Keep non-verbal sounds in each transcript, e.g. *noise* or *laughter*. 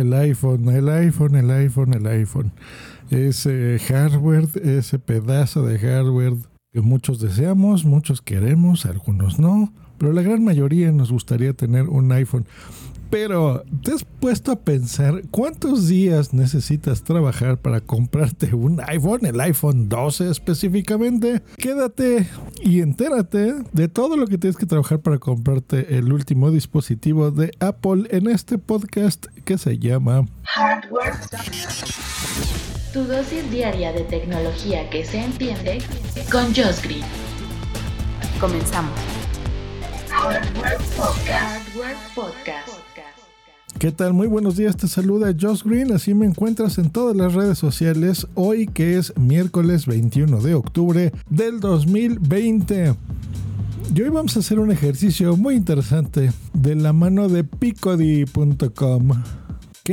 El iPhone, el iPhone, el iPhone, el iPhone. Ese hardware, ese pedazo de hardware que muchos deseamos, muchos queremos, algunos no, pero la gran mayoría nos gustaría tener un iPhone. Pero, ¿te has puesto a pensar cuántos días necesitas trabajar para comprarte un iPhone, el iPhone 12 específicamente? Quédate y entérate de todo lo que tienes que trabajar para comprarte el último dispositivo de Apple en este podcast que se llama Hardware. Tu dosis diaria de tecnología que se entiende con Josh Green. Comenzamos. Hardware Podcast. ¿Qué tal? Muy buenos días, te saluda Josh Green, así me encuentras en todas las redes sociales hoy que es miércoles 21 de octubre del 2020. Y hoy vamos a hacer un ejercicio muy interesante de la mano de picody.com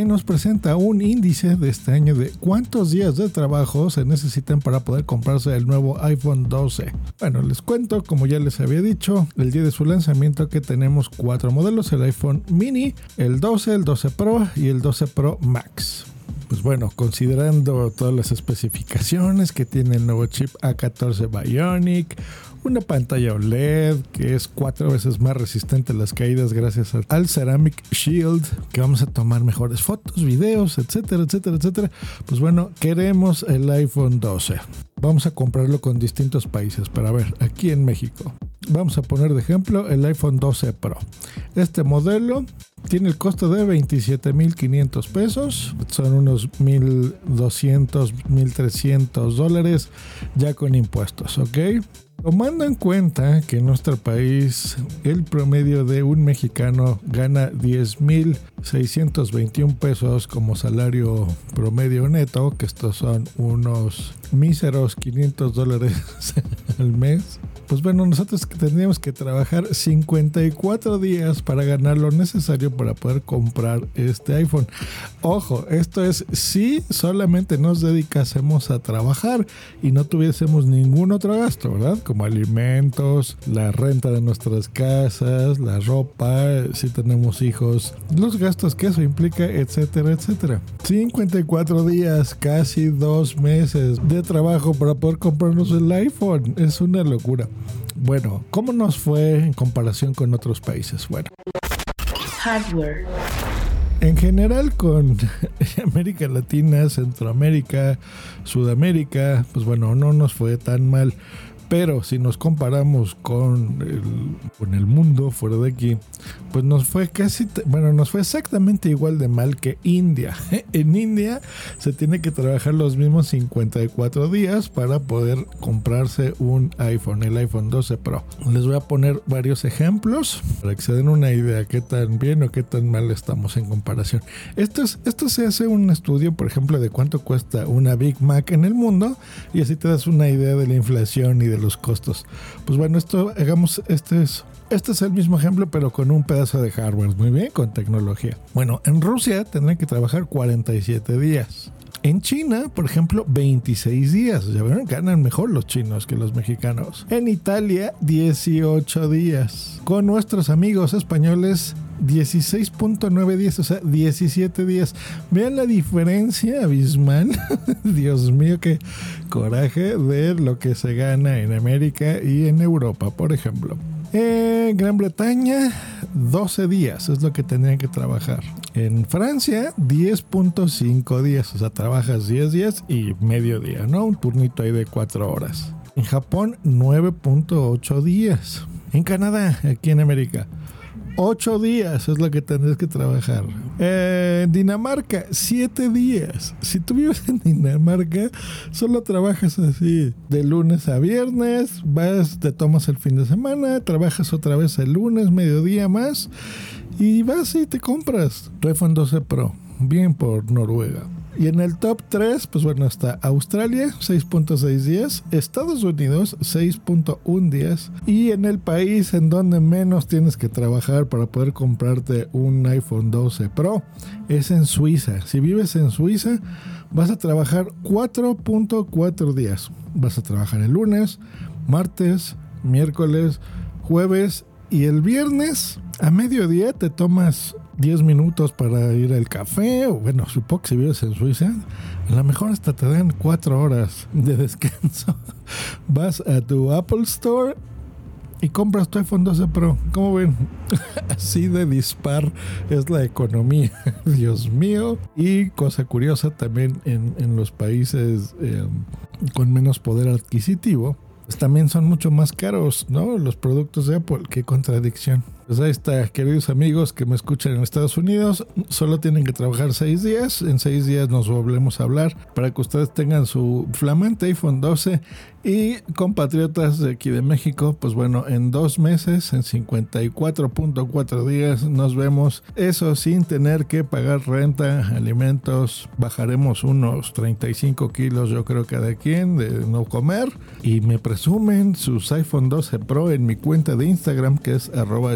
nos presenta un índice de este año de cuántos días de trabajo se necesitan para poder comprarse el nuevo iPhone 12. Bueno, les cuento, como ya les había dicho, el día de su lanzamiento que tenemos cuatro modelos, el iPhone mini, el 12, el 12 Pro y el 12 Pro Max pues bueno, considerando todas las especificaciones que tiene el nuevo chip A14 Bionic, una pantalla OLED que es cuatro veces más resistente a las caídas gracias al Ceramic Shield, que vamos a tomar mejores fotos, videos, etcétera, etcétera, etcétera. Pues bueno, queremos el iPhone 12. Vamos a comprarlo con distintos países, para ver, aquí en México. Vamos a poner de ejemplo el iPhone 12 Pro. Este modelo tiene el costo de 27.500 pesos, son unos 1.200, 1.300 dólares ya con impuestos, ¿ok? Tomando en cuenta que en nuestro país el promedio de un mexicano gana 10.621 pesos como salario promedio neto, que estos son unos míseros 500 dólares *laughs* al mes, pues bueno, nosotros tendríamos que trabajar 54 días para ganar lo necesario para poder comprar este iPhone. Ojo, esto es si solamente nos dedicásemos a trabajar y no tuviésemos ningún otro gasto, ¿verdad? Como alimentos, la renta de nuestras casas, la ropa, si tenemos hijos, los gastos que eso implica, etcétera, etcétera. 54 días, casi dos meses de trabajo para poder comprarnos el iPhone. Es una locura. Bueno, ¿cómo nos fue en comparación con otros países? Bueno. Hardware. En general con *laughs* América Latina, Centroamérica, Sudamérica, pues bueno, no nos fue tan mal. Pero si nos comparamos con el, con el mundo fuera de aquí, pues nos fue casi, bueno, nos fue exactamente igual de mal que India. *laughs* En India se tiene que trabajar los mismos 54 días para poder comprarse un iPhone, el iPhone 12 Pro. Les voy a poner varios ejemplos para que se den una idea qué tan bien o qué tan mal estamos en comparación. Esto, es, esto se hace un estudio, por ejemplo, de cuánto cuesta una Big Mac en el mundo y así te das una idea de la inflación y de los costos. Pues bueno, esto hagamos, este es, este es el mismo ejemplo, pero con un pedazo de hardware, muy bien, con tecnología. Bueno, en Rusia tendrán que trabajar 47 días. En China, por ejemplo, 26 días. Ya ven, ganan mejor los chinos que los mexicanos. En Italia, 18 días. Con nuestros amigos españoles, 16.9 días, o sea, 17 días. Vean la diferencia abismal. *laughs* Dios mío, qué coraje de lo que se gana en América y en Europa, por ejemplo. En Gran Bretaña, 12 días es lo que tendrían que trabajar. En Francia, 10.5 días, o sea, trabajas 10 días y medio día, ¿no? Un turnito ahí de 4 horas. En Japón, 9.8 días. En Canadá, aquí en América, 8 días es lo que tendrías que trabajar. En Dinamarca, 7 días. Si tú vives en Dinamarca, solo trabajas así de lunes a viernes, vas, te tomas el fin de semana, trabajas otra vez el lunes, mediodía más y vas y te compras iPhone 12 Pro. Bien por Noruega. Y en el top 3, pues bueno, está Australia 6.6 días, Estados Unidos 6.1 días y en el país en donde menos tienes que trabajar para poder comprarte un iPhone 12 Pro es en Suiza. Si vives en Suiza, vas a trabajar 4.4 días. Vas a trabajar el lunes, martes, miércoles, jueves y el viernes a mediodía te tomas 10 minutos para ir al café, o bueno, supongo que si vives en Suiza, a lo mejor hasta te dan 4 horas de descanso. *laughs* Vas a tu Apple Store y compras tu iPhone 12 Pro. ¿Cómo ven? *laughs* Así de dispar es la economía. *laughs* Dios mío. Y cosa curiosa también en, los países eh, con menos poder adquisitivo, pues también son mucho más caros, ¿no? Los productos de Apple. Qué contradicción. Pues ahí está, queridos amigos que me escuchan en Estados Unidos, solo tienen que trabajar seis días. En seis días nos volvemos a hablar para que ustedes tengan su flamante iPhone 12 y compatriotas de aquí de México, pues bueno, en dos meses, en 54.4 días, nos vemos. Eso sin tener que pagar renta, alimentos. Bajaremos unos 35 kilos, yo creo, cada quien de no comer. Y me presumen sus iPhone 12 Pro en mi cuenta de Instagram, que es arroba